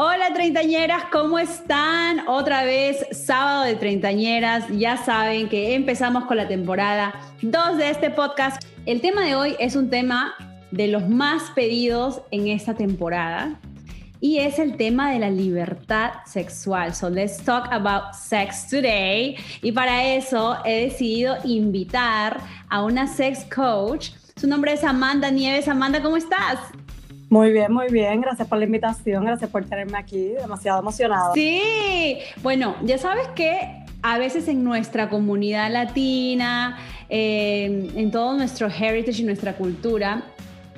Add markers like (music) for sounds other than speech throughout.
Hola treintañeras, ¿cómo están? Otra vez sábado de treintañeras. Ya saben que empezamos con la temporada 2 de este podcast. El tema de hoy es un tema de los más pedidos en esta temporada y es el tema de la libertad sexual. So let's talk about sex today. Y para eso he decidido invitar a una sex coach. Su nombre es Amanda Nieves. Amanda, ¿cómo estás? Muy bien, muy bien. Gracias por la invitación. Gracias por tenerme aquí. Demasiado emocionada. Sí. Bueno, ya sabes que a veces en nuestra comunidad latina, eh, en todo nuestro heritage y nuestra cultura,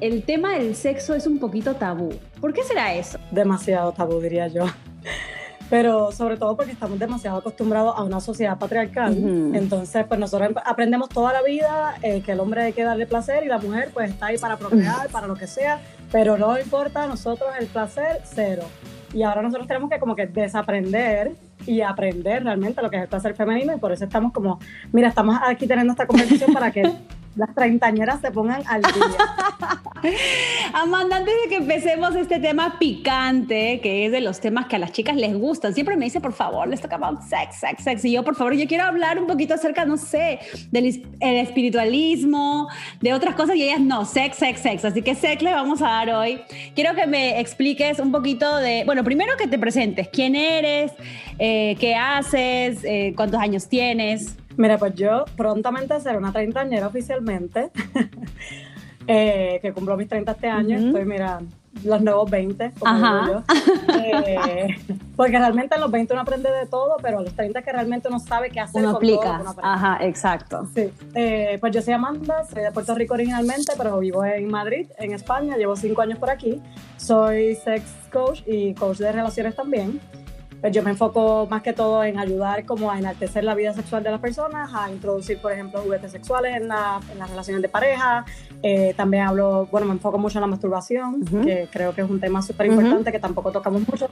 el tema del sexo es un poquito tabú. ¿Por qué será eso? Demasiado tabú, diría yo pero sobre todo porque estamos demasiado acostumbrados a una sociedad patriarcal. Entonces, pues nosotros aprendemos toda la vida eh, que el hombre hay que darle placer y la mujer pues está ahí para procrear, (laughs) para lo que sea, pero no importa a nosotros el placer, cero. Y ahora nosotros tenemos que como que desaprender y aprender realmente lo que es el placer femenino y por eso estamos como, mira, estamos aquí teniendo esta conversación para que las treintañeras se pongan al día. (laughs) Amanda, antes de que empecemos este tema picante, que es de los temas que a las chicas les gustan, siempre me dice, por favor, let's talk about sex, sex, sex. Y yo, por favor, yo quiero hablar un poquito acerca, no sé, del espiritualismo, de otras cosas, y ellas no, sex, sex, sex. Así que sex le vamos a dar hoy. Quiero que me expliques un poquito de, bueno, primero que te presentes, quién eres, eh, qué haces, eh, cuántos años tienes. Mira, pues yo prontamente seré una treintañera oficialmente, (laughs) eh, que cumplo mis 30 este año, estoy, mira, los nuevos 20, como digo yo. (laughs) Eh, porque realmente en los 20 uno aprende de todo, pero a los 30 que realmente uno sabe qué hacer uno aplica. Ajá, exacto. Sí. Eh, pues yo soy Amanda, soy de Puerto Rico originalmente, pero vivo en Madrid, en España, llevo 5 años por aquí. Soy sex coach y coach de relaciones también. Pues yo me enfoco más que todo en ayudar como a enaltecer la vida sexual de las personas, a introducir, por ejemplo, juguetes sexuales en, las relaciones de pareja. Eh, también hablo, bueno, me enfoco mucho en la masturbación, que creo que es un tema súper importante que tampoco tocamos mucho,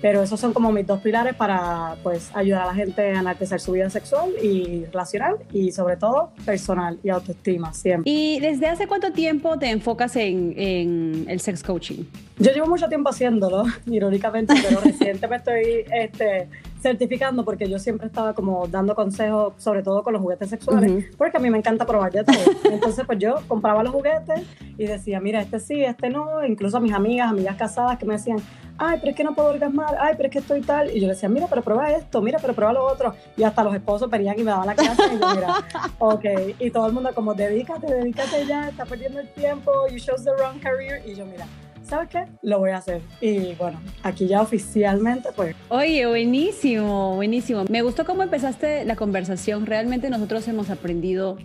pero esos son como mis dos pilares para pues ayudar a la gente a enaltecer su vida sexual y relacional y sobre todo personal y autoestima siempre. ¿Y desde hace cuánto tiempo te enfocas en, en el sex coaching? Yo llevo mucho tiempo haciéndolo, (laughs) irónicamente, pero recientemente me estoy este, certificando porque yo siempre estaba como dando consejos, sobre todo con los juguetes sexuales, porque a mí me encanta probar de todo. Entonces, pues yo compraba los juguetes y decía, mira, este sí, este no. Incluso a mis amigas, amigas casadas que me decían, ay, pero es que no puedo orgasmar, ay, pero es que estoy tal. Y yo le decía, mira, pero prueba esto, mira, pero prueba lo otro. Y hasta los esposos venían y me daban la clase y yo, mira, (laughs) ok. Y todo el mundo como, dedícate, dedícate ya, está perdiendo el tiempo, you chose the wrong career. Y yo, mira, ¿sabes qué? Lo voy a hacer. Y bueno, aquí ya oficialmente, pues. Oye, buenísimo, buenísimo. Me gustó cómo empezaste la conversación. Realmente nosotros hemos aprendido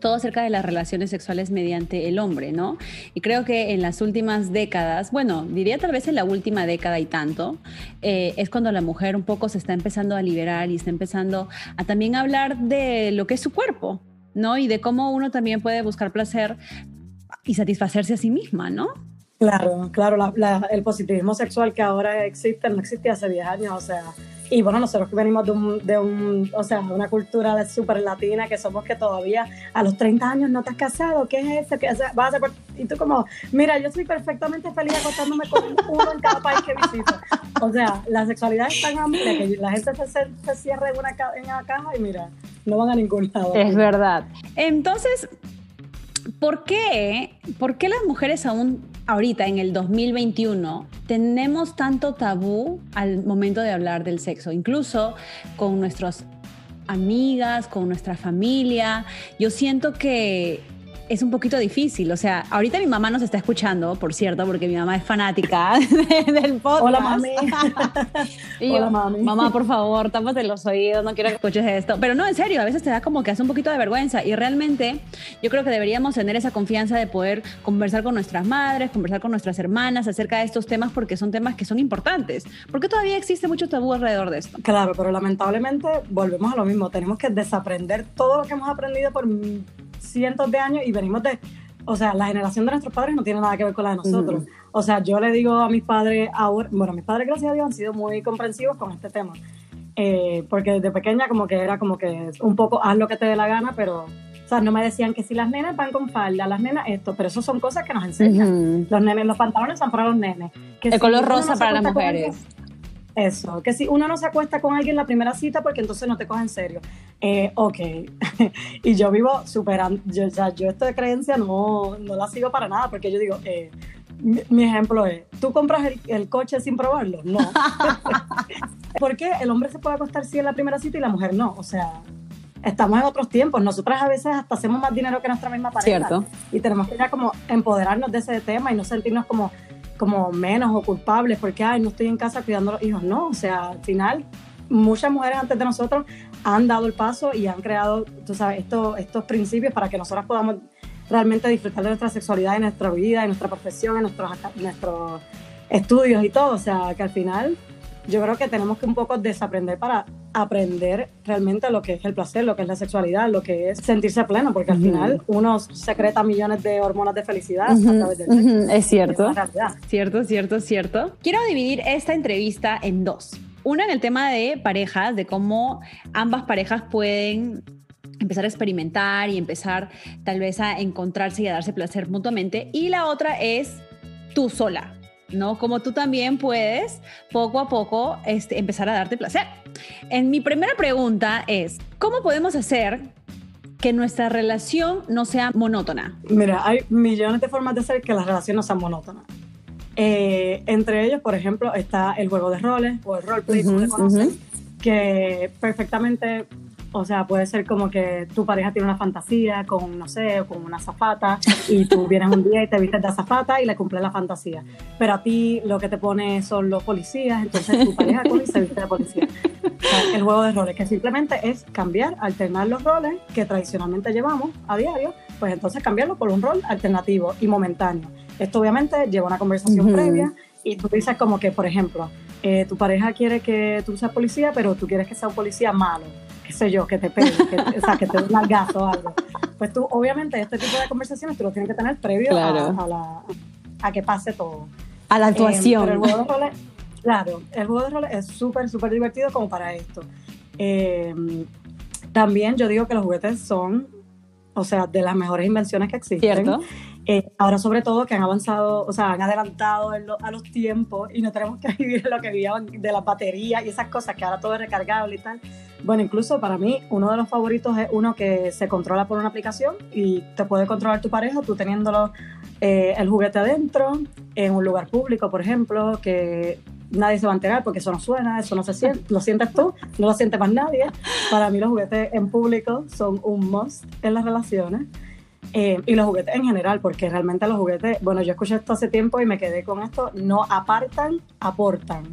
todo acerca de las relaciones sexuales mediante el hombre, ¿no? Y creo que en las últimas décadas, bueno, diría tal vez en la última década y tanto, eh, es cuando la mujer un poco se está empezando a liberar y está empezando a también hablar de lo que es su cuerpo, ¿no? Y de cómo uno también puede buscar placer y satisfacerse a sí misma, ¿no? Claro, claro, el positivismo sexual que ahora existe no existía hace 10 años, o sea, y bueno, nosotros que venimos de, un, de un, o sea, una cultura súper latina, que somos que todavía a los 30 años no te has casado, ¿qué es eso? ¿Qué vas a? Y tú como, mira, yo soy perfectamente feliz acostándome con uno en cada país que visito. O sea, la sexualidad es tan amplia que la gente se, se cierra en una, en una caja y mira, no van a ningún lado. Es verdad. Entonces, ¿por qué, ¿por qué las mujeres aún ahorita, en el 2021, tenemos tanto tabú al momento de hablar del sexo, incluso con nuestras amigas, con nuestra familia. Yo siento que es un poquito difícil. O sea, ahorita mi mamá nos está escuchando, por cierto, porque mi mamá es fanática (laughs) del podcast. Hola, mami. (laughs) y Hola, mami. Mamá, por favor, tápate los oídos, no quiero que escuches esto. Pero no, en serio, a veces te da como que hace un poquito de vergüenza. Y realmente yo creo que deberíamos tener esa confianza de poder conversar con nuestras madres, conversar con nuestras hermanas acerca de estos temas, porque son temas que son importantes. Porque todavía existe mucho tabú alrededor de esto. Claro, pero lamentablemente volvemos a lo mismo. Tenemos que desaprender todo lo que hemos aprendido por cientos de años y venimos de, o sea, la generación de nuestros padres no tiene nada que ver con la de nosotros. O sea, yo le digo a mis padres ahora, bueno, mis padres, gracias a Dios, han sido muy comprensivos con este tema. Eh, porque desde pequeña como que era como que un poco haz lo que te dé la gana, pero o sea, no me decían que si las nenas van con falda, las nenas esto, pero eso son cosas que nos enseñan. Los nenes, los pantalones son para los nenes. Que El color rosa para las mujeres. Eso, que si uno no se acuesta con alguien en la primera cita porque entonces no te coge en serio. Eh, ok, (laughs) y yo vivo superando, yo, o yo esto de creencia no, no la sigo para nada porque yo digo, eh, mi, ejemplo es, ¿tú compras el, el coche sin probarlo? No. (laughs) porque el hombre se puede acostar sí en la primera cita y la mujer no, o sea, estamos en otros tiempos. Nosotras a veces hasta hacemos más dinero que nuestra misma pareja. Cierto. Y tenemos que ya como empoderarnos de ese tema y no sentirnos como como menos o culpables porque, ay, no estoy en casa cuidando a los hijos. No, o sea, al final, muchas mujeres antes de nosotros han dado el paso y han creado, tú sabes, estos, estos principios para que nosotras podamos realmente disfrutar de nuestra sexualidad, en nuestra vida, en nuestra profesión, en nuestros, nuestros estudios y todo. O sea, que al final yo creo que tenemos que un poco desaprender para aprender realmente lo que es el placer, lo que es la sexualidad, lo que es sentirse pleno, porque al final uno secreta millones de hormonas de felicidad a través del Es cierto. Es cierto, cierto, cierto. Quiero dividir esta entrevista en dos. Una en el tema de parejas, de cómo ambas parejas pueden empezar a experimentar y empezar tal vez a encontrarse y a darse placer mutuamente. Y la otra es tú sola, ¿no? Como tú también puedes poco a poco este, empezar a darte placer. En mi primera pregunta es, ¿cómo podemos hacer que nuestra relación no sea monótona? Mira, hay millones de formas de hacer que la relación no sea monótona. Eh, entre ellos, por ejemplo, está el juego de roles o el roleplay, como le conocen, que perfectamente o sea, puede ser como que tu pareja tiene una fantasía con, no sé, con una zafata y tú vienes un día y te vistes de azafata y le cumples la fantasía. Pero a ti lo que te pone son los policías, entonces tu pareja coge y se viste de policía. el juego de roles, que simplemente es cambiar, alternar los roles que tradicionalmente llevamos a diario, pues entonces cambiarlo por un rol alternativo y momentáneo. Esto obviamente lleva una conversación previa y tú dices como que, por ejemplo, eh, tu pareja quiere que tú seas policía, pero tú quieres que sea un policía malo qué sé yo, que te pegue, que, o sea, que te dé un o algo. Pues tú, obviamente, este tipo de conversaciones tú lo tienes que tener previo a, la, a, que pase todo. A la actuación. pero el juego de roles, claro, el juego de roles es súper, súper divertido como para esto. Eh, también yo digo que los juguetes son, o sea, de las mejores invenciones que existen. Cierto. Eh, ahora sobre todo que han avanzado, o sea, han adelantado a los tiempos y no tenemos que (laughs) vivir lo que vivían de la batería y esas cosas que ahora todo es recargable y tal. Bueno, incluso para mí uno de los favoritos es uno que se controla por una aplicación y te puede controlar tu pareja, tú teniéndolo eh, el juguete adentro, en un lugar público, por ejemplo, que nadie se va a enterar porque eso no suena, eso no se siente, (laughs) lo sientes tú, no lo siente más nadie. Para mí los juguetes en público son un must en las relaciones. Eh, y los juguetes en general, porque realmente los juguetes, bueno, yo escuché esto hace tiempo y me quedé con esto, no apartan, aportan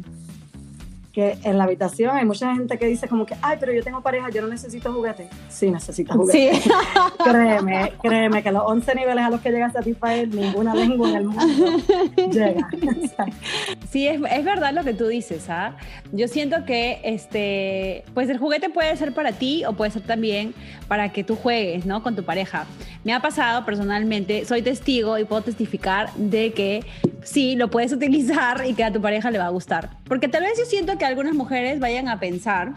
en la habitación hay mucha gente que dice como que, ay, pero yo tengo pareja, yo no necesito juguetes. Sí, necesitas juguetes. Sí. (laughs) créeme, créeme que los 11 niveles a los que llegas a ninguna lengua en el mundo llega. (laughs) sí, es, es, verdad lo que tú dices, ¿ah? Yo siento que, este, pues el juguete puede ser para ti o puede ser también para que tú juegues, ¿no? Con tu pareja. Me ha pasado personalmente, soy testigo y puedo testificar de que sí, lo puedes (laughs) utilizar y que a tu pareja le va a gustar. Porque tal vez yo siento que algunas mujeres vayan a pensar,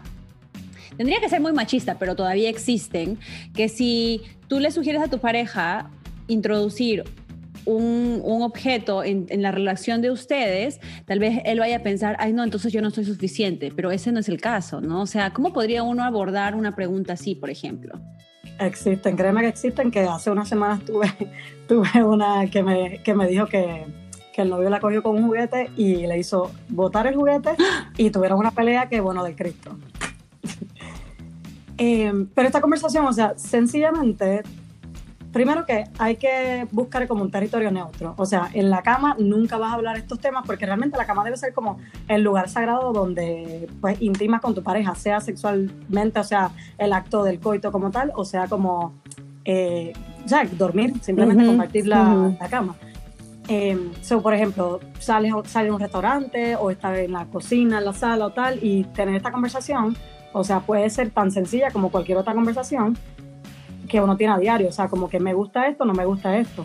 tendría que ser muy machista, pero todavía existen, que si tú le sugieres a tu pareja introducir un, objeto en, la relación de ustedes, tal vez él vaya a pensar, ay no, entonces yo no soy suficiente, pero ese no es el caso, ¿no? O sea, ¿cómo podría uno abordar una pregunta así, por ejemplo? Existen, créeme que existen, que hace unas semanas tuve, (laughs) tuve una que me, que me dijo que que el novio la cogió con un juguete y le hizo botar el juguete y tuvieron una pelea que, bueno, del Cristo. (laughs) Em, pero esta conversación, o sea, sencillamente primero que hay que buscar como un territorio neutro. O sea, en la cama nunca vas a hablar estos temas porque realmente la cama debe ser como el lugar sagrado donde pues intimas con tu pareja, sea sexualmente, o sea, el acto del coito como tal, o sea, como, eh, sea, dormir, simplemente compartir la, cama. Eh, por ejemplo, sales, sales a un restaurante o estás en la cocina, en la sala o tal, y tener esta conversación, o sea, puede ser tan sencilla como cualquier otra conversación, que uno tiene a diario, o sea, como que me gusta esto, no me gusta esto.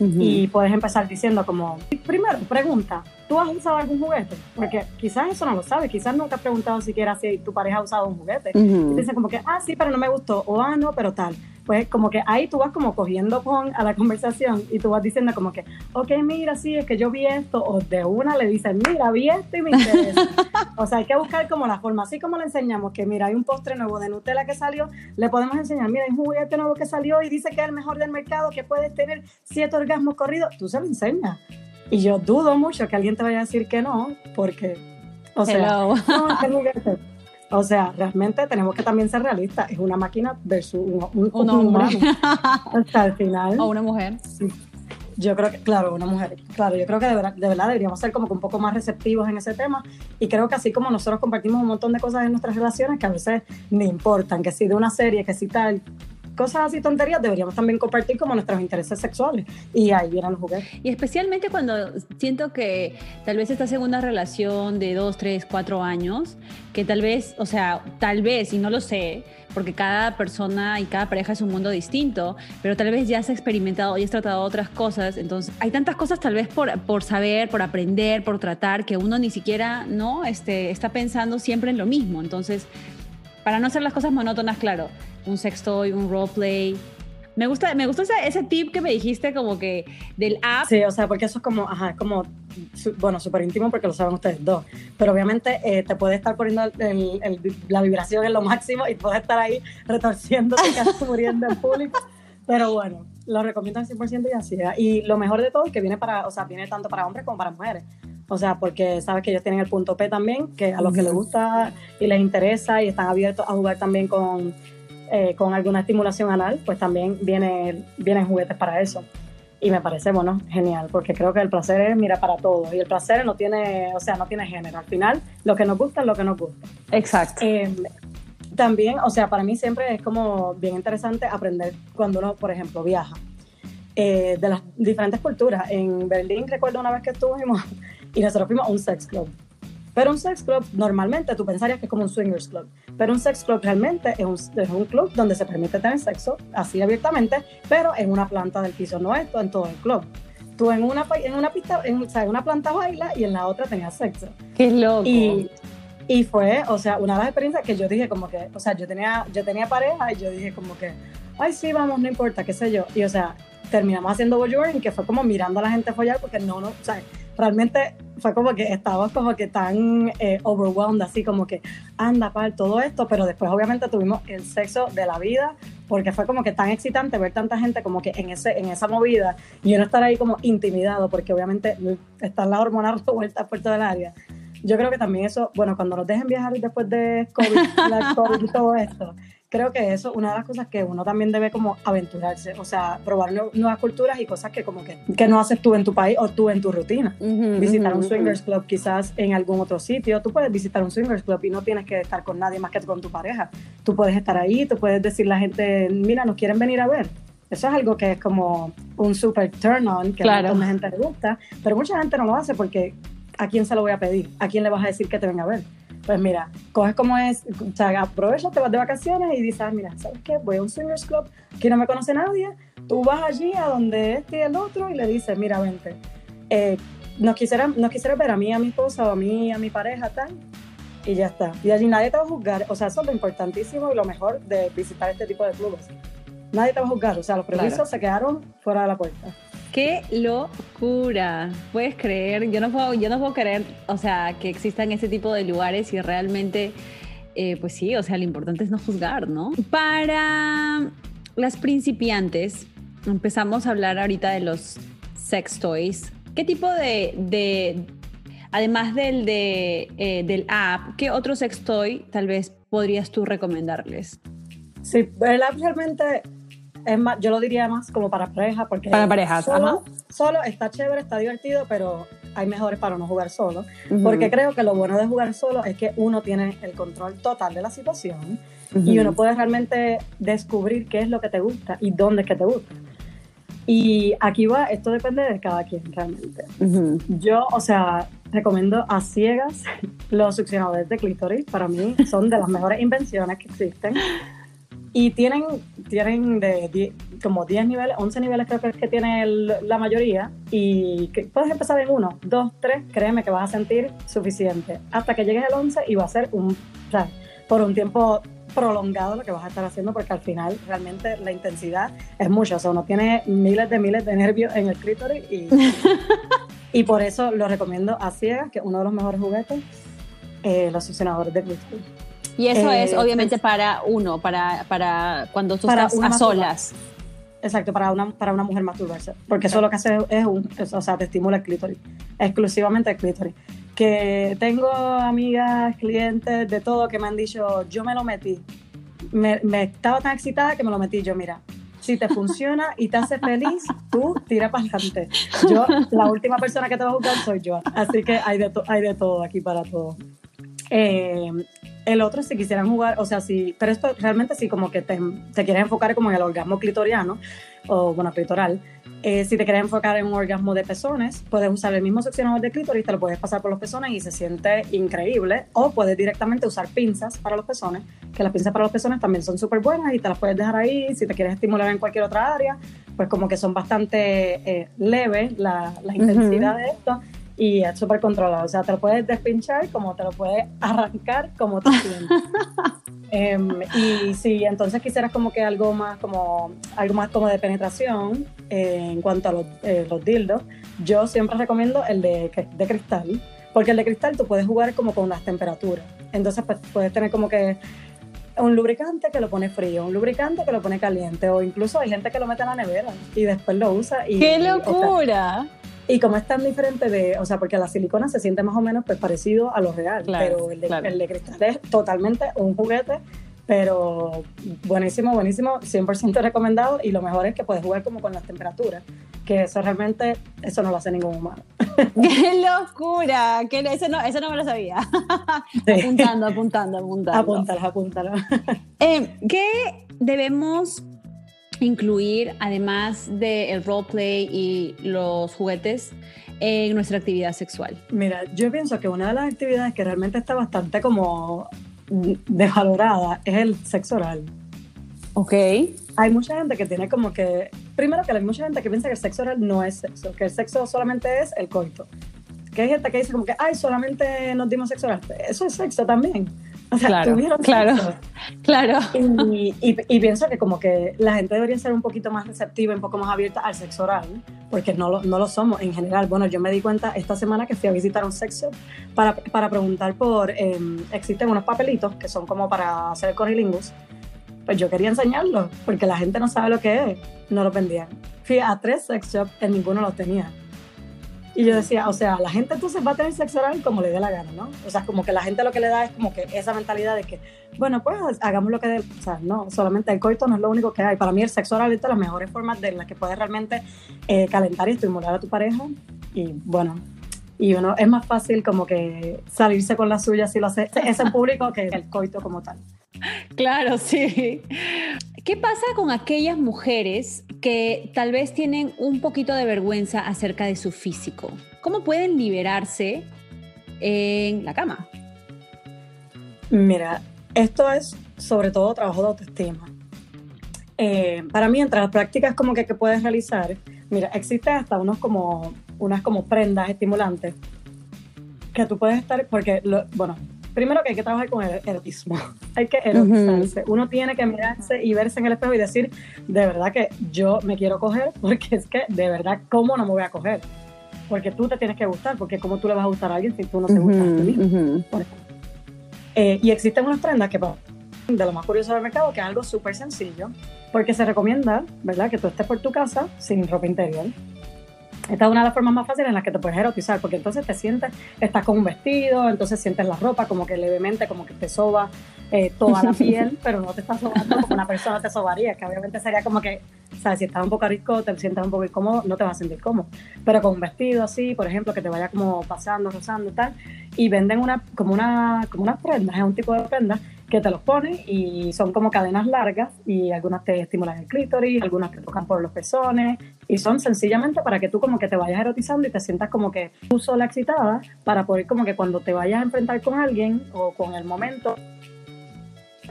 Y puedes empezar diciendo como, primero, pregunta, ¿tú has usado algún juguete? Porque quizás eso no lo sabes, quizás nunca has preguntado siquiera si tu pareja ha usado un juguete. Y dicen como que, ah, sí, pero no me gustó, o ah, no, pero tal pues como que ahí tú vas como cogiendo con a la conversación y tú vas diciendo como que, ok, mira, sí, es que yo vi esto, o de una le dicen, mira, vi esto y me interesa. (laughs) o sea, hay que buscar como la forma, así como le enseñamos que, mira, hay un postre nuevo de Nutella que salió, le podemos enseñar, mira, hay un juguete nuevo que salió y dice que es el mejor del mercado, que puedes tener siete orgasmos corridos, tú se lo enseñas. Y yo dudo mucho que alguien te vaya a decir que no, porque, o sea, no, o sea, realmente tenemos que también ser realistas. Es una máquina versus un, un, hombre. Hasta (laughs) el final. O una mujer. Sí. Yo creo que, claro, una mujer. Claro, yo creo que de verdad, de verdad deberíamos ser como que un poco más receptivos en ese tema. Y creo que así como nosotros compartimos un montón de cosas en nuestras relaciones que a veces ni importan, que si de una serie, que si tal, cosas así tonterías deberíamos también compartir como nuestros intereses sexuales y ahí vienen los juguetes. Y especialmente cuando siento que tal vez esta segunda relación de dos, tres, cuatro años, que tal vez, o sea, tal vez, y no lo sé, porque cada persona y cada pareja es un mundo distinto, pero tal vez ya has experimentado y has tratado otras cosas, entonces hay tantas cosas tal vez por, por saber, por aprender, por tratar, que uno ni siquiera, ¿no? Este, está pensando siempre en lo mismo, entonces para no hacer las cosas monótonas, claro, un sextoy, un roleplay. Me gusta, me gustó ese, tip que me dijiste como que del app. Sí, o sea, porque eso es como, ajá, como, bueno, súper íntimo porque lo saben ustedes dos. Pero obviamente eh, te puede estar poniendo la vibración en lo máximo y puedes estar ahí retorciéndote, casi (laughs) muriendo en público. Pero bueno, lo recomiendo al 100% y así. Y lo mejor de todo es que viene para, o sea, viene tanto para hombres como para mujeres. O sea, porque sabes que ellos tienen el punto P también, que a los que les gusta y les interesa y están abiertos a jugar también con, eh, con alguna estimulación anal, pues también viene, vienen juguetes para eso. Y me parece, bueno, genial, porque creo que el placer es, mira, para todos. Y el placer no tiene, o sea, no tiene género. Al final, lo que nos gusta es lo que nos gusta. Exacto. Eh, también, o sea, para mí siempre es como bien interesante aprender cuando uno, por ejemplo, viaja. Eh, de las diferentes culturas. En Berlín recuerdo una vez que estuvimos y nosotros fuimos a un sex club. Pero un sex club normalmente tú pensarías que es como un swingers club, pero un sex club realmente es un, es un club donde se permite tener sexo así abiertamente, pero en una planta del piso, no esto en todo el club. Tú en una, en una pista, en, o sea, en una planta baila y en la otra tenías sexo. Qué loco. Y, y fue, o sea, una de las experiencias que yo dije como que, o sea, yo tenía, yo tenía pareja y yo dije como que, ay, sí, vamos, no importa, qué sé yo. Y, o sea, terminamos haciendo voyeuring, que fue como mirando a la gente follar, porque no, no, o sea, realmente fue como que estábamos como que tan eh, overwhelmed, así como que anda para todo esto, pero después obviamente tuvimos el sexo de la vida, porque fue como que tan excitante ver tanta gente como que en, ese, en esa movida y uno estar ahí como intimidado, porque obviamente están las hormonas (laughs) revueltas por todo el área. Yo creo que también eso, bueno, cuando nos dejen viajar después de COVID, la (laughs) COVID y todo esto, creo que eso una de las cosas que uno también debe como aventurarse, o sea, probar nuevas culturas y cosas que como que, que no haces tú en tu país o tú en tu rutina. visitar un swingers club quizás en algún otro sitio, tú puedes visitar un swingers club y no tienes que estar con nadie más que con tu pareja. Tú puedes estar ahí, tú puedes decirle a la gente, mira, nos quieren venir a ver. Eso es algo que es como un super turn on, que a mucha gente le gusta, pero mucha gente no lo hace porque ¿a quién se lo voy a pedir? ¿A quién le vas a decir que te venga a ver? Pues mira, coges como es, o sea, aprovecha, te vas de vacaciones y dices, ah, mira, ¿sabes qué? Voy a un swingers club, que no me conoce nadie, tú vas allí a donde este y el otro y le dices, mira, vente, eh, nos, quisiera, nos quisiera ver a mí, a mi esposa o a mí, a mi pareja, tal, y ya está. Y allí nadie te va a juzgar, o sea, eso es lo importantísimo y lo mejor de visitar este tipo de clubes. Nadie te va a juzgar, o sea, los prejuicios se quedaron fuera de la puerta. ¡Qué locura! Puedes creer, yo no puedo, yo no puedo creer, o sea, que existan ese tipo de lugares y realmente, eh, pues sí, o sea, lo importante es no juzgar, ¿no? Para las principiantes, empezamos a hablar ahorita de los sex toys. ¿Qué tipo de, además del, de, eh, del app, qué otro sex toy tal vez podrías tú recomendarles? Sí, el app realmente es más, yo lo diría más como para pareja, porque para parejas, solo, solo está chévere, está divertido, pero hay mejores para no jugar solo, porque creo que lo bueno de jugar solo es que uno tiene el control total de la situación y uno puede realmente descubrir qué es lo que te gusta y dónde es que te gusta. Y aquí va, esto depende de cada quien realmente. Yo, o sea, recomiendo a ciegas (laughs) los succionadores de clítoris. Para mí son de las mejores invenciones que existen. Y tienen, tienen de como 10 niveles, 11 niveles creo que, que tiene la mayoría. Y que puedes empezar en uno, dos, tres, créeme que vas a sentir suficiente. Hasta que llegues al 11 y va a ser un, o sea, por un tiempo prolongado lo que vas a estar haciendo porque al final realmente la intensidad es mucha. O sea, uno tiene miles de miles de nervios en el clítoris y, (laughs) y por eso lo recomiendo a ciegas, que es uno de los mejores juguetes, eh, los succionadores de clítoris. Y eso es eh, obviamente para uno, para, para cuando tú estás a solas. Exacto, para una, para una mujer masturbarse. Porque eso lo que hace es, un, o sea, te estimula el clítoris, exclusivamente el clítoris que tengo amigas, clientes, de todo que me han dicho, yo me lo metí. Me, estaba tan excitada que me lo metí yo, mira, si te funciona y te hace feliz, tú tira para adelante. Yo, la última persona que te va a jugar soy yo. Así que hay de, hay de todo aquí para todo. Eh, el otro, si quisieran jugar, o sea, si, pero esto realmente sí como que te, te quieres enfocar como en el orgasmo clitoriano, o bueno, clitoral, eh, si te quieres enfocar en un orgasmo de pezones, puedes usar el mismo seccionador de clítoris, te lo puedes pasar por los pezones y se siente increíble. O puedes directamente usar pinzas para los pezones, que las pinzas para los pezones también son súper buenas y te las puedes dejar ahí. Si te quieres estimular en cualquier otra área, pues como que son bastante eh, leves la, la, intensidad de esto y es súper controlado. O sea, te lo puedes despinchar como te lo puedes arrancar como te sientes. (laughs) Em, y si entonces quisieras como que algo más como algo más como de penetración eh, en cuanto a los, eh, los, dildos, yo siempre recomiendo el de, de, cristal, porque el de cristal tú puedes jugar como con las temperaturas. Entonces pues, puedes tener como que un lubricante que lo pone frío, un lubricante que lo pone caliente, o incluso hay gente que lo mete en la nevera y después lo usa. Y, ¡Qué locura! Y como es tan diferente de, o sea, porque la silicona se siente más o menos pues parecido a lo real, pero el de, el de cristal es totalmente un juguete, pero buenísimo, buenísimo, 100% recomendado y lo mejor es que puedes jugar como con las temperaturas, que eso realmente, eso no lo hace ningún humano. (laughs) ¡Qué locura! Que eso, no, eso no me lo sabía. (laughs) Apuntando, apuntando, apuntando. Apúntalo, apúntalo. Eh, ¿Qué debemos incluir, además del roleplay y los juguetes, en nuestra actividad sexual? Mira, yo pienso que una de las actividades que realmente está bastante como desvalorada es el sexo oral. Ok. Hay mucha gente que tiene como que, primero que hay mucha gente que piensa que el sexo oral no es sexo, que el sexo solamente es el coito. Que hay gente que dice como que, ay, solamente nos dimos sexo oral. Eso es sexo también. O sea, claro, claro, (laughs) claro. Y, y, pienso que como que la gente debería ser un poquito más receptiva, un poco más abierta al sexo oral, porque no lo, no lo somos en general. Bueno, yo me di cuenta esta semana que fui a visitar un sexo para, para preguntar por, em, existen unos papelitos que son como para hacer corrilingus. Pues yo quería enseñarlos, porque la gente no sabe lo que es, no lo vendían. Fui a tres sex shops, en ninguno los tenía. Y yo decía, o sea, la gente entonces va a tener sexo oral como le dé la gana, ¿no? O sea, como que la gente lo que le da es como que esa mentalidad de que, bueno, pues hagamos lo que dé. O sea, no, solamente el coito no es lo único que hay. Para mí el sexo oral es de las mejores formas de las que puedes realmente eh, calentar y estimular a tu pareja. Y bueno, y uno es más fácil como que salirse con la suya si lo hace ese en público que el coito como tal. Claro, sí. ¿Qué pasa con aquellas mujeres que tal vez tienen un poquito de vergüenza acerca de su físico? ¿Cómo pueden liberarse en la cama? Mira, esto es sobre todo trabajo de autoestima. Eh, para mí, entre las prácticas como que, que puedes realizar, mira, existen hasta unos como, unas como prendas estimulantes que tú puedes estar, porque, bueno, primero que hay que trabajar con el erotismo, (laughs) hay que erotizarse. Uno tiene que mirarse y verse en el espejo y decir, de verdad que yo me quiero coger, (laughs) porque es que de verdad, ¿cómo no me voy a coger? Porque tú te tienes que gustar, porque ¿cómo tú le vas a gustar a alguien si tú no te gustas a ti mismo? Eh, y existen unas prendas que, de lo más curioso del mercado, que es algo súper sencillo, porque se recomienda, ¿verdad?, que tú estés por tu casa sin ropa interior. Esta es una de las formas más fáciles en las que te puedes erotizar, porque entonces te sientes, estás con un vestido, entonces sientes la ropa como que levemente, como que te soba eh, toda la piel, (laughs) pero no te estás sobando como una persona te sobaría, que obviamente sería como que, ¿sabes? Si estás un poco rico, te sientes un poco incómodo, no te vas a sentir cómodo. Pero con un vestido así, por ejemplo, que te vaya como pasando, rozando y tal, y venden una, como una, como unas prendas, es un tipo de prendas que te los pones y son como cadenas largas y algunas te estimulan el clítoris, algunas te tocan por los pezones y son sencillamente para que tú como que te vayas erotizando y te sientas como que tú sola excitada para poder como que cuando te vayas a enfrentar con alguien o con el momento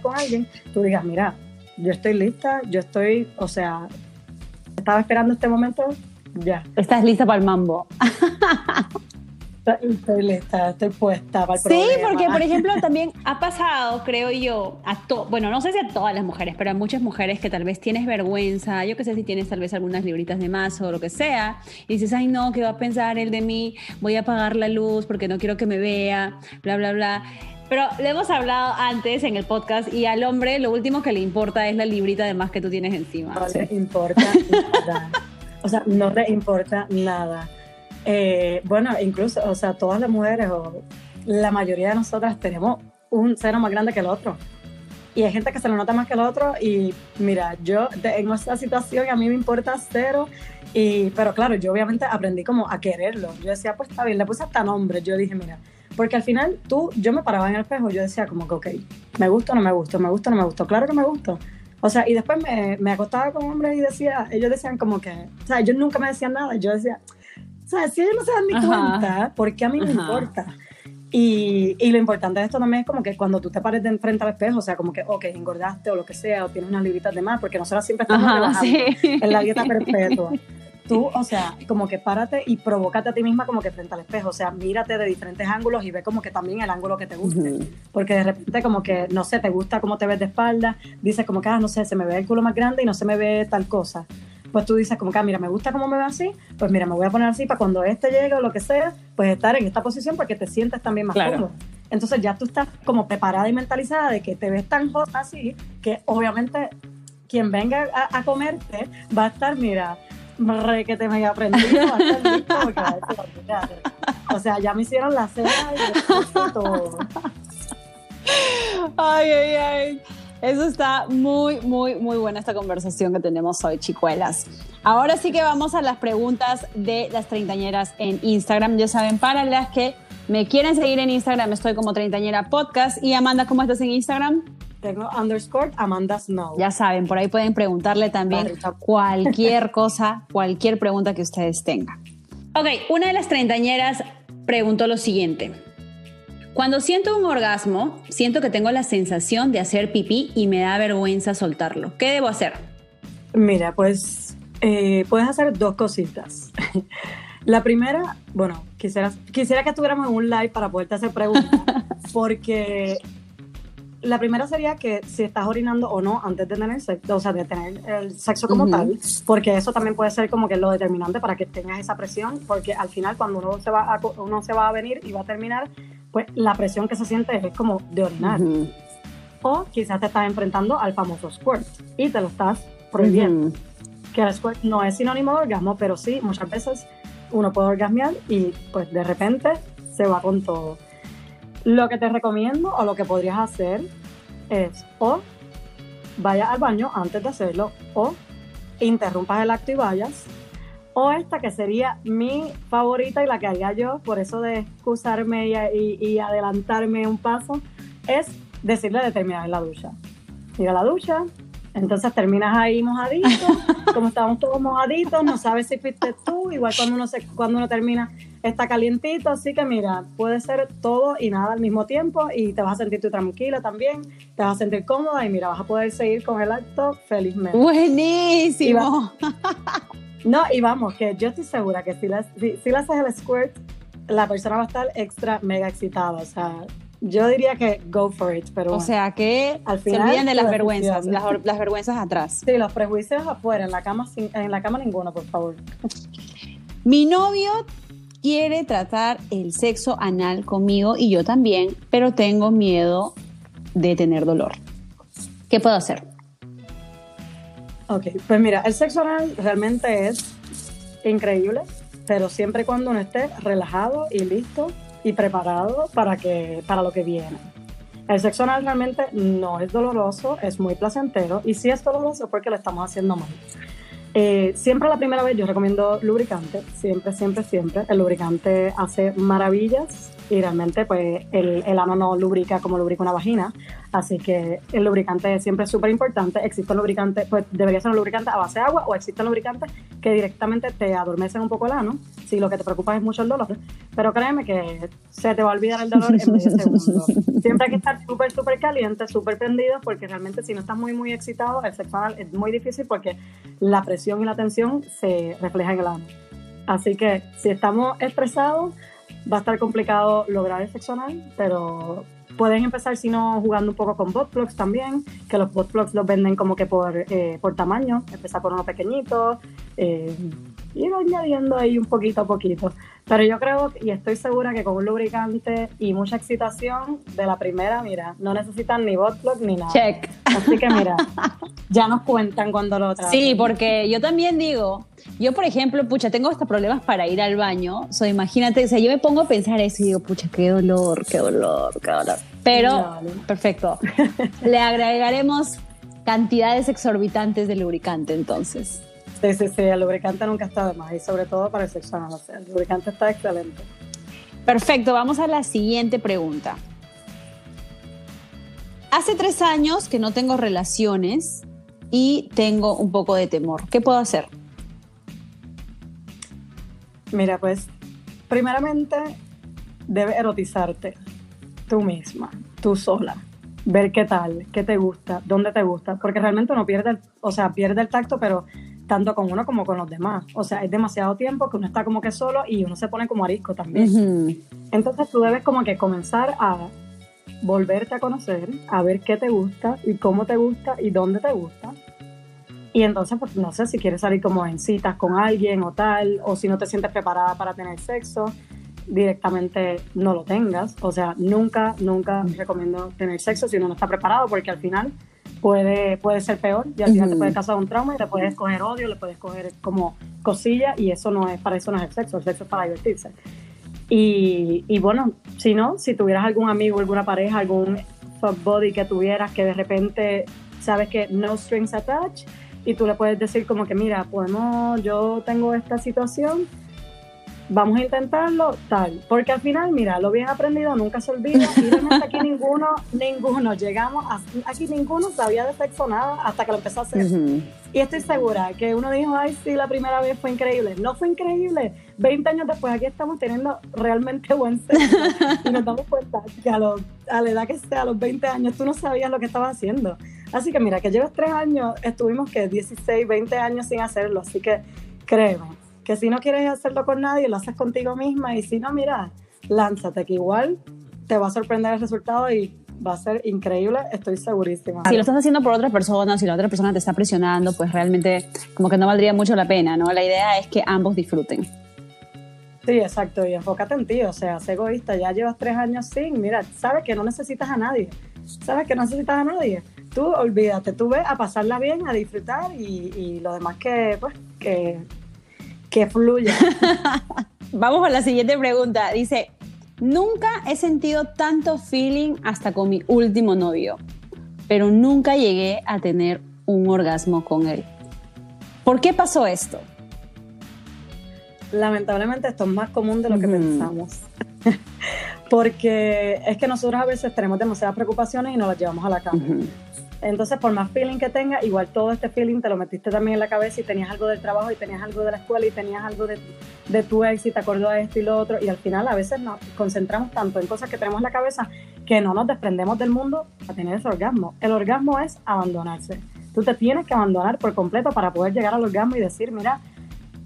con alguien, tú digas, mira, yo estoy lista, yo estoy, o sea, estaba esperando este momento, ya. Estás lista para el mambo. (laughs) Estoy lista, estoy puesta para el Sí, porque por (laughs) ejemplo también ha pasado, creo yo, a to bueno, no sé si a todas las mujeres, pero a muchas mujeres que tal vez tienes vergüenza, yo que sé si tienes tal vez algunas libritas de más o lo que sea, y dices, ay no, ¿qué va a pensar él de mí? Voy a apagar la luz porque no quiero que me vea, bla, bla, bla. Pero le hemos hablado antes en el podcast y al hombre lo último que le importa es la librita de más que tú tienes encima. No le importa nada. (laughs) O sea, no le importa nada. Eh, bueno, incluso, o sea, todas las mujeres o la mayoría de nosotras tenemos un seno más grande que el otro. Y hay gente que se lo nota más que el otro y mira, yo en esta situación a mí me importa cero, y, pero claro, yo obviamente aprendí como a quererlo. Yo decía, pues está bien, le puse hasta nombre. Yo dije, mira, porque al final tú, yo me paraba en el espejo, yo decía como que, ok, me gusta o no me gusta, me gusta o no me gusta, claro que me gusta. O sea, y después me, me acostaba con hombres y decía, ellos decían como que, o sea, ellos nunca me decían nada, yo decía, o sea, si ellos no se dan ni cuenta, ¿por qué a mí me importa? Y, y, lo importante de esto también es como que cuando tú te pares de frente al espejo, o sea, como que, ok, engordaste o lo que sea, o tienes unas libritas de más, porque nosotros siempre estamos trabajando en la dieta perpetua. Tú, o sea, como que párate y provócate a ti misma como que frente al espejo, o sea, mírate de diferentes ángulos y ve como que también el ángulo que te guste. Porque de repente como que, no sé, te gusta cómo te ves de espalda, dices como que, ah, no sé, se me ve el culo más grande y no se me ve tal cosa pues tú dices como que, ah, mira, me gusta cómo me ve así, pues mira, me voy a poner así para cuando este llegue o lo que sea, pues estar en esta posición porque te sientes también más cómodo. Entonces ya tú estás como preparada y mentalizada de que te ves tan hot así que obviamente quien venga a, comerte va a estar, mira, re que te me aprendido, va a estar listo porque va a decir, o sea, ya me hicieron la cena y todo. Ay, ay, ay. Eso está muy, muy, muy buena esta conversación que tenemos hoy, chicuelas. Ahora sí que vamos a las preguntas de las treintañeras en Instagram. Ya saben, para las que me quieren seguir en Instagram, estoy como treintañera podcast. Y Amanda, ¿cómo estás en Instagram? Tengo underscore Amanda Snow. Ya saben, por ahí pueden preguntarle también cualquier (laughs) cosa, cualquier pregunta que ustedes tengan. Ok, una de las treintañeras preguntó lo siguiente. Cuando siento un orgasmo, siento que tengo la sensación de hacer pipí y me da vergüenza soltarlo. ¿Qué debo hacer? Mira, pues eh, puedes hacer dos cositas. (laughs) La primera, bueno, quisiera, quisiera que estuviéramos en un live para poderte hacer preguntas, (laughs) porque la primera sería que si estás orinando o no antes de tener sexo, o sea, de tener el sexo como tal, porque eso también puede ser como que lo determinante para que tengas esa presión, porque al final cuando uno se va a, uno se va a venir y va a terminar, pues la presión que se siente es como de orinar. O quizás te estás enfrentando al famoso squirt y te lo estás prohibiendo. Que el squirt no es sinónimo de orgasmo, pero sí, muchas veces uno puede orgasmear y pues de repente se va con todo. Lo que te recomiendo o lo que podrías hacer es o vaya al baño antes de hacerlo o interrumpas el acto y vayas o esta que sería mi favorita y la que haría yo, por eso de excusarme y, adelantarme un paso, es decirle de terminar en la ducha. Ir a la ducha, entonces terminas ahí mojadito, (laughs) como estábamos todos mojaditos, no sabes si fuiste tú, igual cuando uno, se, cuando uno termina está calientito, así que mira, puede ser todo y nada al mismo tiempo y te vas a sentir tú tranquila también, te vas a sentir cómoda y mira, vas a poder seguir con el acto felizmente. Buenísimo. (laughs) No, y vamos, que yo estoy segura que si le si, haces el squirt, la persona va a estar extra mega excitada. O sea, yo diría que go for it, pero. O sea que al final, se olviden de las vergüenzas, las, vergüenzas atrás. Sí, los prejuicios afuera, en la cama, en la cama ninguno, por favor. Mi novio quiere tratar el sexo anal conmigo y yo también, pero tengo miedo de tener dolor. ¿Qué puedo hacer? Ok, pues mira, el sexo oral realmente es increíble pero siempre y cuando uno esté relajado y listo y preparado para, que, para lo que viene. El sexo anal realmente no es doloroso, es muy placentero y si es doloroso porque lo estamos haciendo mal. Eh, siempre la primera vez yo recomiendo lubricante, siempre, siempre, siempre. El lubricante hace maravillas y realmente pues el, el ano no lubrica como lubrica una vagina, así que el lubricante siempre es súper importante. Existe un lubricante, pues debería ser un lubricante a base de agua o existen lubricantes que directamente te adormecen un poco el ano, si lo que te preocupa es mucho el dolor, pero créeme que se te va a olvidar el dolor en medio segundo. (laughs) Siempre hay que estar súper, súper caliente, súper prendido, porque realmente si no estás muy, muy excitado, el sexo anal es muy difícil porque la presión y la tensión se refleja en el ano. Así que si estamos estresados, va a estar complicado lograr el sexo pero pueden empezar, si no, jugando un poco con bot plugs también, que los bot plugs los venden como que por, eh, por tamaño, empezar por uno pequeñito, eh, ir añadiendo ahí un poquito a poquito. Pero yo creo y estoy segura que con un lubricante y mucha excitación de la primera, mira, no necesitan ni bot plug ni nada. Check. Así que mira, (laughs) ya nos cuentan cuando lo traten. Sí, porque yo también digo, yo por ejemplo, pucha, tengo hasta problemas para ir al baño. O sea, imagínate, o sea, yo me pongo a pensar eso y digo, pucha, qué dolor, qué dolor, qué dolor. Pero, perfecto. (laughs) Le agregaremos cantidades exorbitantes de lubricante entonces. Sí, sí, sí, el lubricante nunca está de más y sobre todo para el sexo anal. El lubricante está excelente. Perfecto, vamos a la siguiente pregunta. Hace tres años que no tengo relaciones y tengo un poco de temor. ¿Qué puedo hacer? Mira, pues, primeramente, debe erotizarte tú misma, tú sola. Ver qué tal, qué te gusta, dónde te gusta, porque realmente uno pierde, el, o sea, pierde el tacto, pero tanto con uno como con los demás. O sea, es demasiado tiempo que uno está como que solo y uno se pone como arisco también. Entonces tú debes como que comenzar a volverte a conocer, a ver qué te gusta y cómo te gusta y dónde te gusta. Y entonces, pues no sé si quieres salir como en citas con alguien o tal, o si no te sientes preparada para tener sexo, directamente no lo tengas. O sea, nunca, nunca recomiendo tener sexo si uno no está preparado, porque al final puede, puede ser peor y al final te puede causar un trauma y le puedes coger odio, le puedes coger como cosilla y eso no es, para eso no es el sexo, el sexo es para divertirse. Y, y bueno, si no, si tuvieras algún amigo, alguna pareja, algún body que tuvieras que de repente sabes que no strings attached y tú le puedes decir como que mira, podemos, yo tengo esta situación, vamos a intentarlo, tal. Porque al final, mira, lo bien aprendido nunca se olvida y realmente aquí (laughs) ninguno, ninguno, llegamos, a, aquí ninguno sabía de sexo nada hasta que lo empezó a hacer. Y estoy segura que uno dijo, ay, sí, la primera vez fue increíble. No fue increíble. 20 años después aquí estamos teniendo realmente buen sexo y nos damos cuenta que a, a la edad que sea, a los 20 años, tú no sabías lo que estabas haciendo. Así que mira, que llevas 3 años, estuvimos que 16, 20 años sin hacerlo. Así que créeme, que si no quieres hacerlo con nadie, lo haces contigo misma y si no, mira, lánzate, que igual te va a sorprender el resultado y va a ser increíble, estoy segurísima. Si lo estás haciendo por otra persona, si la otra persona te está presionando, pues realmente como que no valdría mucho la pena, ¿no? La idea es que ambos disfruten. Sí, exacto, y enfócate en ti, o sea, sé egoísta, ya llevas tres años sin, mira, sabes que no necesitas a nadie, sabes que no necesitas a nadie, tú olvídate, tú ves a pasarla bien, a disfrutar y, y lo demás que, pues, que que fluya. (laughs) Vamos a la siguiente pregunta. Dice, nunca he sentido tanto feeling hasta con mi último novio, pero nunca llegué a tener un orgasmo con él. ¿Por qué pasó esto? Lamentablemente esto es más común de lo que pensamos. (laughs) Porque es que nosotros a veces tenemos demasiadas preocupaciones y nos las llevamos a la cama. Entonces, por más feeling que tenga, igual todo este feeling te lo metiste también en la cabeza y tenías algo del trabajo y tenías algo de la escuela y tenías algo de, de tu ex y te acordó de esto y lo otro. Y al final a veces nos concentramos tanto en cosas que tenemos en la cabeza que no nos desprendemos del mundo a tener ese orgasmo. El orgasmo es abandonarse. Tú te tienes que abandonar por completo para poder llegar al orgasmo y decir, mira,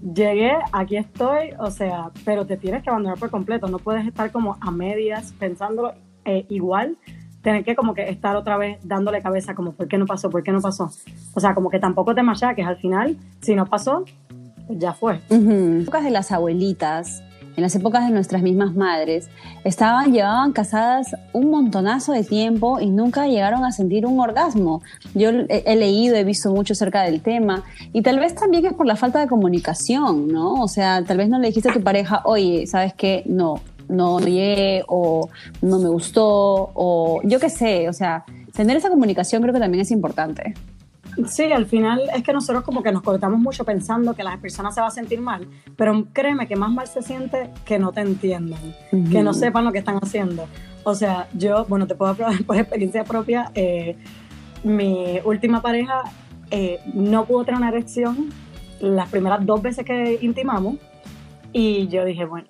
llegué, aquí estoy, o sea, pero te tienes que abandonar por completo. No puedes estar como a medias pensándolo eh, igual tener que como que estar otra vez dándole cabeza como por qué no pasó, por qué no pasó. O sea, como que tampoco te machaques al final, si no pasó, pues ya fue. Uh de las abuelitas en las épocas de nuestras mismas madres, estaban, llevaban casadas un montonazo de tiempo y nunca llegaron a sentir un orgasmo. Yo he, leído, he visto mucho acerca del tema y tal vez también es por la falta de comunicación, ¿no? O sea, tal vez no le dijiste a tu pareja, oye, ¿sabes qué? No, no llegué o no me gustó o yo qué sé, o sea, tener esa comunicación creo que también es importante. Sí, al final es que nosotros como que nos cortamos mucho pensando que la persona se va a sentir mal, pero créeme que más mal se siente que no te entiendan, que no sepan lo que están haciendo. O sea, yo, bueno, te puedo hablar (laughs) por experiencia propia, eh, mi última pareja eh, no pudo tener una erección las primeras dos veces que intimamos y yo dije, bueno,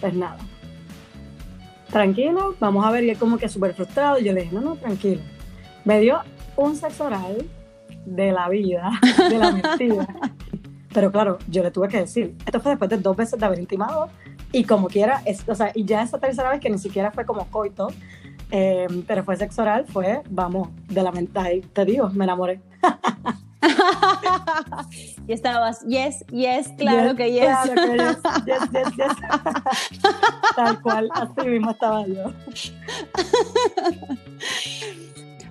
pues nada, tranquilo, vamos a ver, y él como que súper frustrado, yo le dije, no, no, tranquilo. Me dio un sexo oral de la vida, (laughs) de la mentira. Pero claro, yo le tuve que decir, esto fue después de dos veces de haber intimado y como quiera, es, o sea, y ya esa tercera vez que ni siquiera fue como coito, eh, pero fue sexo oral, fue, vamos, de la mentira, te digo, me enamoré. (laughs) (laughs) y estabas, yes, yes, claro que yes. Claro que yes, (laughs) yes, yes, yes. Tal cual, así mismo estaba yo.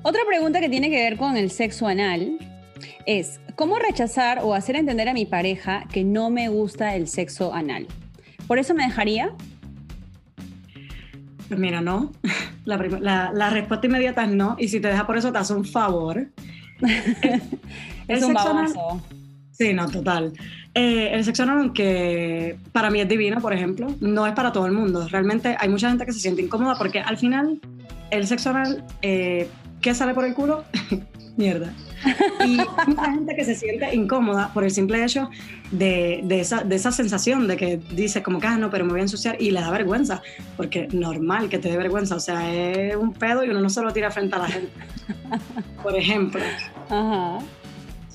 Otra pregunta que tiene que ver con el sexo anal es, ¿cómo rechazar o hacer entender a mi pareja que no me gusta el sexo anal? ¿Por eso me dejaría? Pues mira, no. (laughs) La, respuesta inmediata es no. Y si te deja por eso, te hace un favor. (laughs) es un baboso. Sí, no, total. Eh, el sexo anal, que para mí es divino, por ejemplo, no es para todo el mundo. Realmente hay mucha gente que se siente incómoda porque al final el sexo anal eh, ¿Qué sale por el culo? (laughs) Mierda. Y mucha gente que se siente incómoda por el simple hecho de, de, esa, de esa sensación de que dice como que, ah, no, pero me voy a ensuciar y le da vergüenza, porque normal que te dé vergüenza, o sea, es un pedo y uno no se lo tira frente a la gente. Por ejemplo. Ajá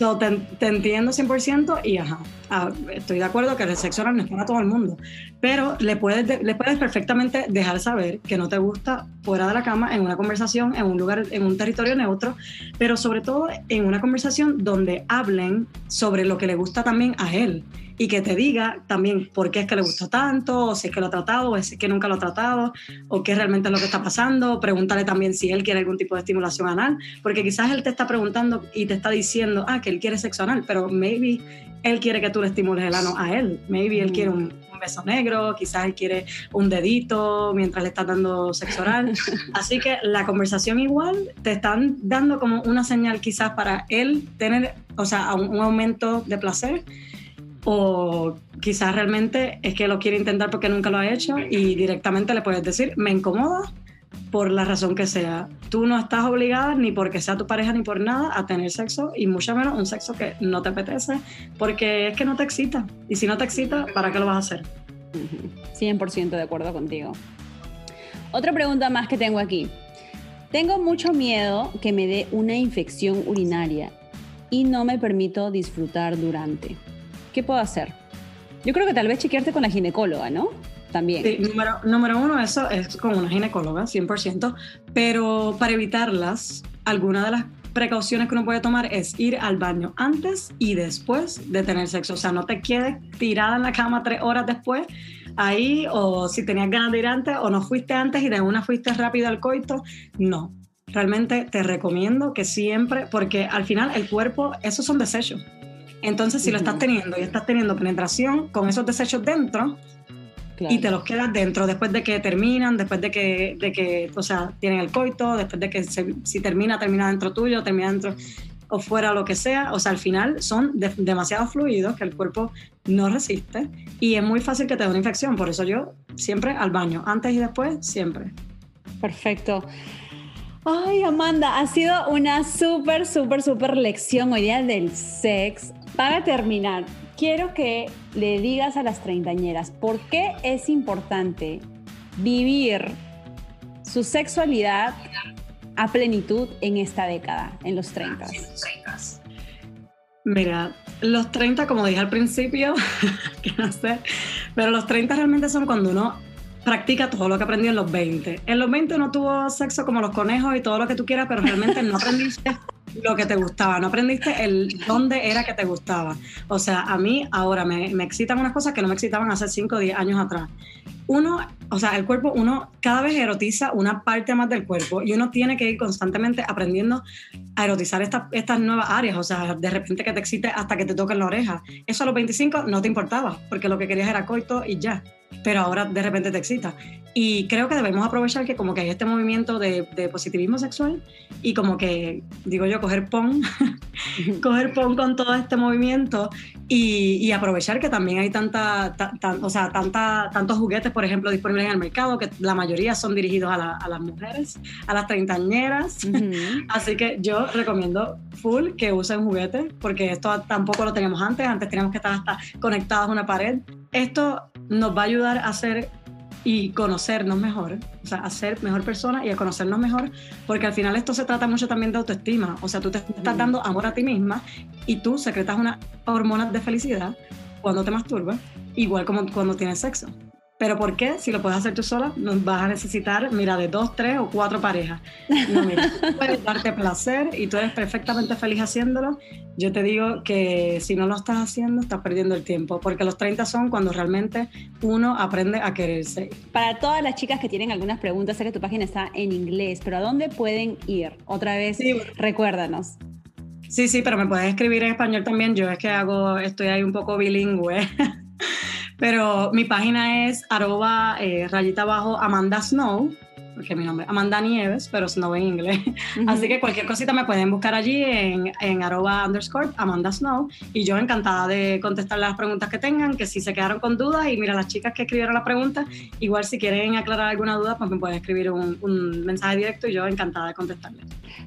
te, entiendo 100% y ajá, ah, estoy de acuerdo que el sexo oral no es para todo el mundo, pero le puedes, le puedes perfectamente dejar saber que no te gusta fuera de la cama, en una conversación, en un lugar, en un territorio neutro, pero sobre todo en una conversación donde hablen sobre lo que le gusta también a él y que te diga también por qué es que le gustó tanto, o si es que lo ha tratado, o si es que nunca lo ha tratado, o qué realmente es lo que está pasando. Pregúntale también si él quiere algún tipo de estimulación anal, porque quizás él te está preguntando y te está diciendo, ah, que él quiere sexo anal, pero maybe él quiere que tú le estimules el ano a él. Maybe él quiere un, beso negro, quizás él quiere un dedito mientras le estás dando sexo oral. (laughs) Así que la conversación igual te están dando como una señal quizás para él tener, o sea, un aumento de placer o quizás realmente es que lo quiere intentar porque nunca lo ha hecho y directamente le puedes decir, me incomoda por la razón que sea. Tú no estás obligada ni porque sea tu pareja ni por nada a tener sexo y mucho menos un sexo que no te apetece porque es que no te excita. Y si no te excita, ¿para qué lo vas a hacer? 100% de acuerdo contigo. Otra pregunta más que tengo aquí. Tengo mucho miedo que me dé una infección urinaria y no me permito disfrutar durante. ¿Qué puedo hacer? Yo creo que tal vez chequearte con la ginecóloga, ¿no? También. Sí, número, número uno, eso es con una ginecóloga, 100%, pero para evitarlas, alguna de las precauciones que uno puede tomar es ir al baño antes y después de tener sexo. O sea, no te quedes tirada en la cama tres horas después, ahí, o si tenías ganas de ir antes, o no fuiste antes y de una fuiste rápido al coito. No. Realmente te recomiendo que siempre, porque al final el cuerpo, esos son desechos. Entonces, si lo estás teniendo y estás teniendo penetración con esos desechos dentro, y te los quedas dentro después de que terminan, después de que, de que o sea, tienen el coito, después de que si termina, termina dentro tuyo, termina dentro o fuera lo que sea, o sea, al final son demasiado fluidos que el cuerpo no resiste y es muy fácil que te dé una infección, por eso yo siempre al baño, antes y después, siempre. Perfecto. Ay, Amanda, ha sido una súper, súper, súper lección hoy día del sex. Para terminar, quiero que le digas a las treintañeras por qué es importante vivir su sexualidad a plenitud en esta década, en los 30. Mira, los 30, como dije al principio, (laughs) que no sé, pero los 30 realmente son cuando uno practica todo lo que aprendió en los 20. En los 20 no tuvo sexo como los conejos y todo lo que tú quieras, pero realmente no (laughs) aprendiste lo que te gustaba, no aprendiste el dónde era que te gustaba. O sea, a mí ahora me, me excitan unas cosas que no me excitaban hace 5 o 10 años atrás. Uno, o sea, el cuerpo, uno cada vez erotiza una parte más del cuerpo y uno tiene que ir constantemente aprendiendo a erotizar estas estas nuevas áreas. O sea, de repente que te excite hasta que te toquen la oreja. Eso a los 25 no te importaba, porque lo que querías era coito y ya pero ahora de repente te excita. Y creo que debemos aprovechar que como que hay este movimiento de, positivismo sexual y como que, digo yo, coger pon, (laughs) coger pon con todo este movimiento y, aprovechar que también hay tanta, o sea, tanta, tantos juguetes, por ejemplo, disponibles en el mercado, que la mayoría son dirigidos a, a las mujeres, a las treintañeras. (laughs) Así que yo recomiendo full que usen juguetes, porque esto tampoco lo teníamos antes, antes teníamos que estar hasta conectados a una pared. Esto nos va a ayudar a ser y conocernos mejor, o sea, a ser mejor persona y a conocernos mejor, porque al final esto se trata mucho también de autoestima, o sea, tú te estás dando amor a ti misma y tú secretas una hormonas de felicidad cuando te masturbas, igual como cuando tienes sexo. Pero ¿por qué? Si lo puedes hacer tú sola, vas a necesitar, mira, de dos, tres o cuatro parejas. No, mira, puedes (laughs) darte placer y tú eres perfectamente feliz haciéndolo. Yo te digo que si no lo estás haciendo, estás perdiendo el tiempo, porque los 30 son cuando realmente uno aprende a quererse. Para todas las chicas que tienen algunas preguntas, sé que tu página está en inglés, pero ¿a dónde pueden ir? Otra vez, recuérdanos. Sí, sí, pero me puedes escribir en español también. Yo es que hago, estoy ahí un poco bilingüe. (laughs) Pero mi página es arroba eh, rayita abajo Amanda Snow porque mi nombre es Amanda Nieves, pero Snow en inglés. Así que cualquier cosita me pueden buscar allí en, en arroba underscore Amanda Snow y yo encantada de contestar las preguntas que tengan, que si se quedaron con dudas y mira, las chicas que escribieron la pregunta, igual si quieren aclarar alguna duda, pues me pueden escribir un, un mensaje directo y yo encantada de contestarles.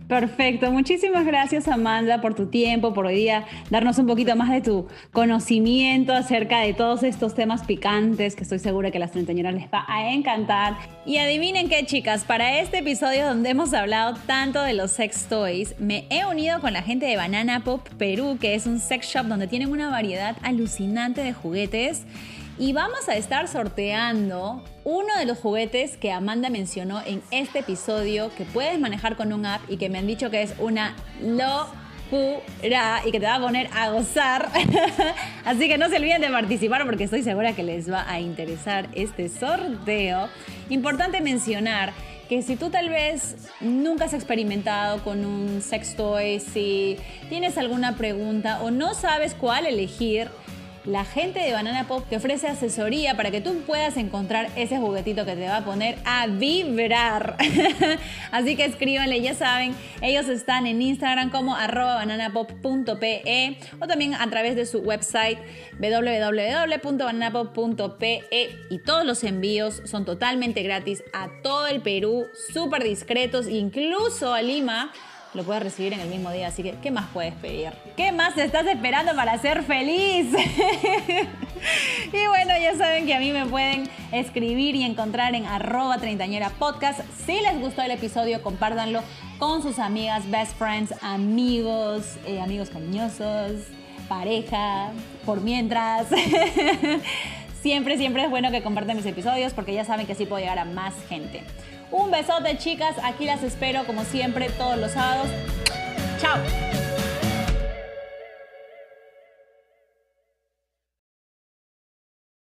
Perfecto, muchísimas gracias Amanda por tu tiempo, por hoy día darnos un poquito más de tu conocimiento acerca de todos estos temas picantes que estoy segura que a las treintañeras les va a encantar. Y adivinen qué chicos, para este episodio donde hemos hablado tanto de los sex toys, me he unido con la gente de Banana Pop Perú, que es un sex shop donde tienen una variedad alucinante de juguetes. Y vamos a estar sorteando uno de los juguetes que Amanda mencionó en este episodio, que puedes manejar con un app y que me han dicho que es una y que te va a poner a gozar. (laughs) Así que no se olviden de participar porque estoy segura que les va a interesar este sorteo. Importante mencionar que si tú tal vez nunca has experimentado con un sex toy, si tienes alguna pregunta o no sabes cuál elegir, la gente de Banana Pop te ofrece asesoría para que tú puedas encontrar ese juguetito que te va a poner a vibrar. (laughs) Así que escríbanle, ya saben, ellos están en Instagram como bananapop.pe o también a través de su website www.bananapop.pe y todos los envíos son totalmente gratis a todo el Perú, súper discretos, incluso a Lima lo puedes recibir en el mismo día. Así que, ¿qué más puedes pedir? ¿Qué más estás esperando para ser feliz? (laughs) y bueno, ya saben que a mí me pueden escribir y encontrar en arroba treintañera podcast. Si les gustó el episodio, compártanlo con sus amigas, best friends, amigos, eh, amigos cariñosos, pareja, por mientras. (laughs) siempre, siempre es bueno que compartan mis episodios porque ya saben que así puedo llegar a más gente. Un besote, chicas. Aquí las espero como siempre todos los sábados. Chao.